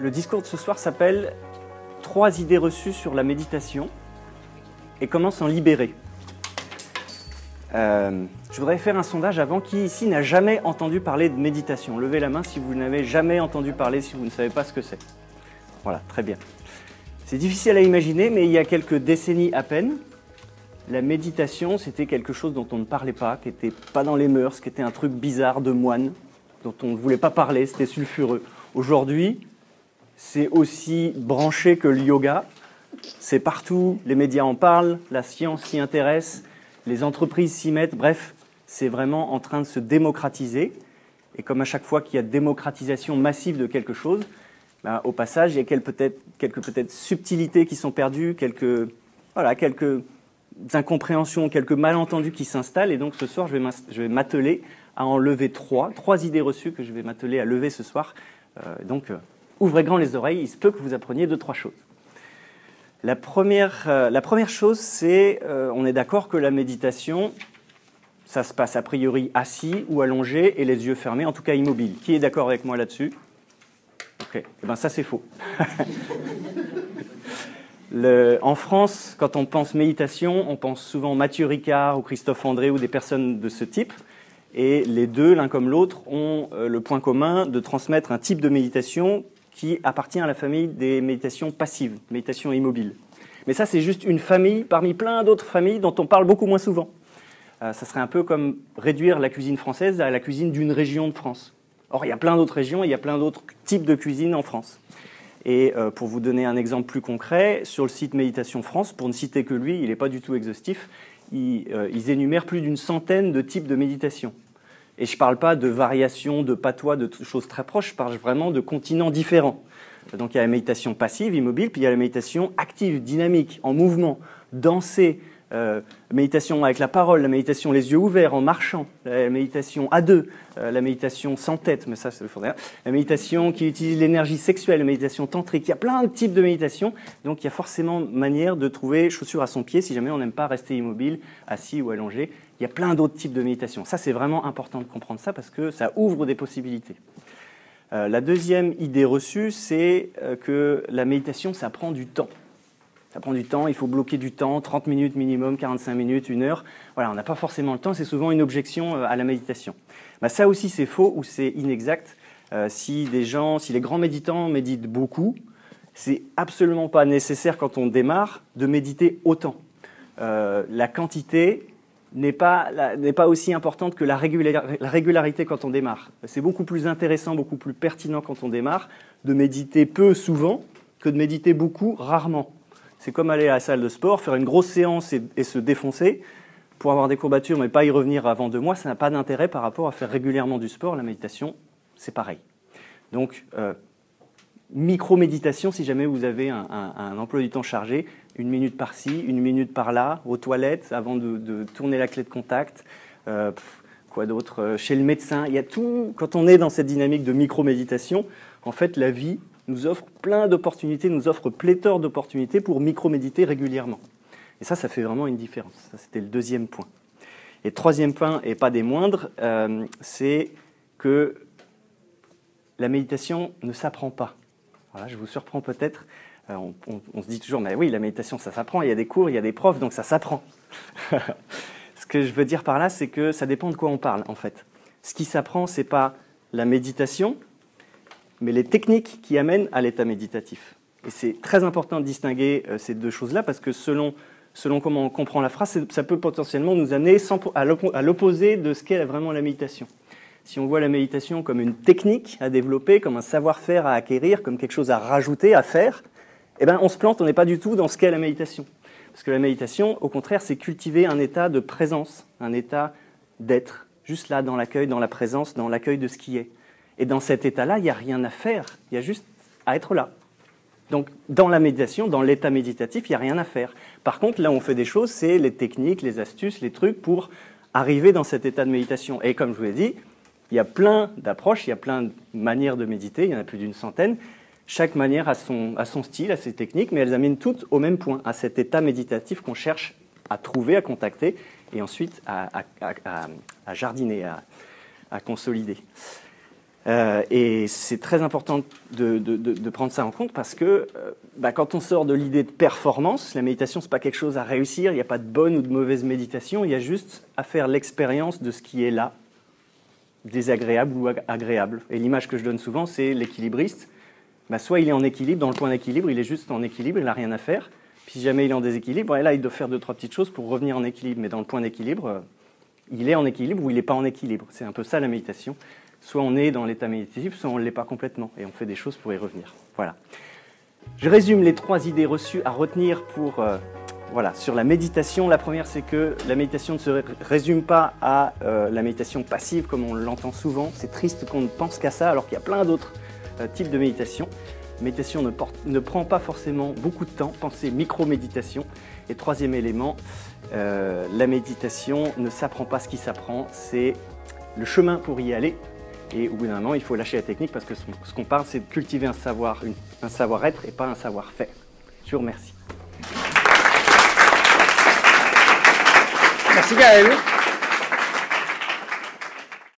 Le discours de ce soir s'appelle Trois idées reçues sur la méditation et comment s'en libérer. Euh, je voudrais faire un sondage avant. Qui ici n'a jamais entendu parler de méditation? Levez la main si vous n'avez jamais entendu parler, si vous ne savez pas ce que c'est. Voilà, très bien. C'est difficile à imaginer, mais il y a quelques décennies à peine, la méditation, c'était quelque chose dont on ne parlait pas, qui n'était pas dans les mœurs, qui était un truc bizarre de moine, dont on ne voulait pas parler, c'était sulfureux. Aujourd'hui, c'est aussi branché que le yoga. C'est partout, les médias en parlent, la science s'y intéresse, les entreprises s'y mettent. Bref, c'est vraiment en train de se démocratiser. Et comme à chaque fois qu'il y a démocratisation massive de quelque chose, bah, au passage, il y a quelques peut-être peut subtilités qui sont perdues, quelques, voilà, quelques incompréhensions, quelques malentendus qui s'installent. Et donc ce soir, je vais m'atteler à en lever trois, trois idées reçues que je vais m'atteler à lever ce soir. Euh, donc euh, ouvrez grand les oreilles, il se peut que vous appreniez deux, trois choses. La première, euh, la première chose, c'est, on est d'accord que la méditation, ça se passe a priori assis ou allongé et les yeux fermés, en tout cas immobile. Qui est d'accord avec moi là-dessus? Ok, eh ben ça c'est faux. en France, quand on pense méditation, on pense souvent Mathieu Ricard ou Christophe André ou des personnes de ce type. Et les deux, l'un comme l'autre, ont euh, le point commun de transmettre un type de méditation qui appartient à la famille des méditations passives, méditations immobiles. Mais ça, c'est juste une famille parmi plein d'autres familles dont on parle beaucoup moins souvent. Euh, ça serait un peu comme réduire la cuisine française à la cuisine d'une région de France. Or, il y a plein d'autres régions, il y a plein d'autres types de cuisine en France. Et euh, pour vous donner un exemple plus concret, sur le site Méditation France, pour ne citer que lui, il n'est pas du tout exhaustif, euh, ils, énumèrent plus d'une centaine de types de méditation. Et je ne parle pas de variations, de patois, de choses très proches, je parle vraiment de continents différents. Donc il y a la méditation passive, immobile, puis il y a la méditation active, dynamique, en mouvement, danser, euh, méditation avec la parole, la méditation les yeux ouverts en marchant, la méditation à deux, euh, la méditation sans tête, mais ça c'est le fond la méditation qui utilise l'énergie sexuelle, la méditation tantrique. Il y a plein de types de méditation, donc il y a forcément manière de trouver chaussure à son pied si jamais on n'aime pas rester immobile, assis ou allongé. Il y a plein d'autres types de méditation. Ça c'est vraiment important de comprendre ça parce que ça ouvre des possibilités. Euh, la deuxième idée reçue, c'est que la méditation, ça prend du temps. Ça prend du temps, il faut bloquer du temps, 30 minutes minimum, 45 minutes, une heure. Voilà, on n'a pas forcément le temps, c'est souvent une objection euh, à la méditation. Bah, ça aussi, c'est faux ou c'est inexact. Euh, si des gens, si les grands méditants méditent beaucoup, c'est absolument pas nécessaire quand on démarre de méditer autant. Euh, la quantité n'est pas, pas, aussi importante que la, la régularité quand on démarre. C'est beaucoup plus intéressant, beaucoup plus pertinent quand on démarre de méditer peu souvent que de méditer beaucoup rarement. C'est comme aller à la salle de sport, faire une grosse séance et, se défoncer pour avoir des courbatures, mais pas y revenir avant deux mois, ça n'a pas d'intérêt par rapport à faire régulièrement du sport. La méditation, c'est pareil. Donc, euh, micro-méditation, si jamais vous avez un, emploi du temps chargé, une minute par-ci, une minute par-là, aux toilettes, avant de, tourner la clé de contact. Euh, quoi d'autre euh, Chez le médecin, il y a tout. Quand on est dans cette dynamique de micro-méditation, en fait, la vie nous offre plein d'opportunités, nous offre pléthore d'opportunités pour micro-méditer régulièrement. Et ça, ça fait vraiment une différence. Ça, c'était le deuxième point. Et troisième point, et pas des moindres, euh, c'est que la méditation ne s'apprend pas. Voilà, je vous surprends peut-être. Euh, on, se dit toujours, mais oui, la méditation, ça s'apprend. Il y a des cours, il y a des profs, donc ça s'apprend. Ce que je veux dire par là, c'est que ça dépend de quoi on parle, en fait. Ce qui s'apprend, c'est pas la méditation, mais les techniques qui amènent à l'état méditatif. Et c'est très important de distinguer euh, ces deux choses-là parce que selon, selon comment on comprend la phrase, ça peut potentiellement nous amener à l'opposé de ce qu'est vraiment la méditation. Si on voit la méditation comme une technique à développer, comme un savoir-faire à acquérir, comme quelque chose à rajouter, à faire, eh ben on se plante, on n'est pas du tout dans ce qu'est la méditation. Parce que la méditation, au contraire, c'est cultiver un état de présence, un état d'être, juste là, dans l'accueil, dans la présence, dans l'accueil de ce qui est. Et dans cet état-là, il n'y a rien à faire, il y a juste à être là. Donc dans la méditation, dans l'état méditatif, il n'y a rien à faire. Par contre, là où on fait des choses, c'est les techniques, les astuces, les trucs pour arriver dans cet état de méditation. Et comme je vous l'ai dit, il y a plein d'approches, il y a plein de manières de méditer, il y en a plus d'une centaine. Chaque manière a son, style, a ses techniques, mais elles amènent toutes au même point, à cet état méditatif qu'on cherche à trouver, à contacter, et ensuite à jardiner, à consolider. Euh, et c'est très important de, prendre ça en compte parce que euh, bah, quand on sort de l'idée de performance, la méditation, ce n'est pas quelque chose à réussir, il n'y a pas de bonne ou de mauvaise méditation, il y a juste à faire l'expérience de ce qui est là, désagréable ou agréable. Et l'image que je donne souvent, c'est l'équilibriste. Bah, soit il est en équilibre, dans le point d'équilibre, il est juste en équilibre, il n'a rien à faire. Puis si jamais il est en déséquilibre, là, il doit faire deux, trois petites choses pour revenir en équilibre. Mais dans le point d'équilibre, euh, il est en équilibre ou il n'est pas en équilibre. C'est un peu ça la méditation soit on est dans l'état méditatif, soit on ne l'est pas complètement, et on fait des choses pour y revenir. Voilà. Je résume les trois idées reçues à retenir pour, euh, voilà, sur la méditation. La première, c'est que la méditation ne se résume pas à euh, la méditation passive, comme on l'entend souvent. C'est triste qu'on ne pense qu'à ça, alors qu'il y a plein d'autres euh, types de méditation. Méditation ne, ne, prend pas forcément beaucoup de temps. Pensez micro-méditation. Et troisième élément, la méditation ne s'apprend pas ce qui s'apprend, c'est le chemin pour y aller. Et au bout d'un moment, il faut lâcher la technique parce que ce qu'on parle, c'est de cultiver un savoir, un savoir-être et pas un savoir-faire. Je vous remercie. Merci Gaël.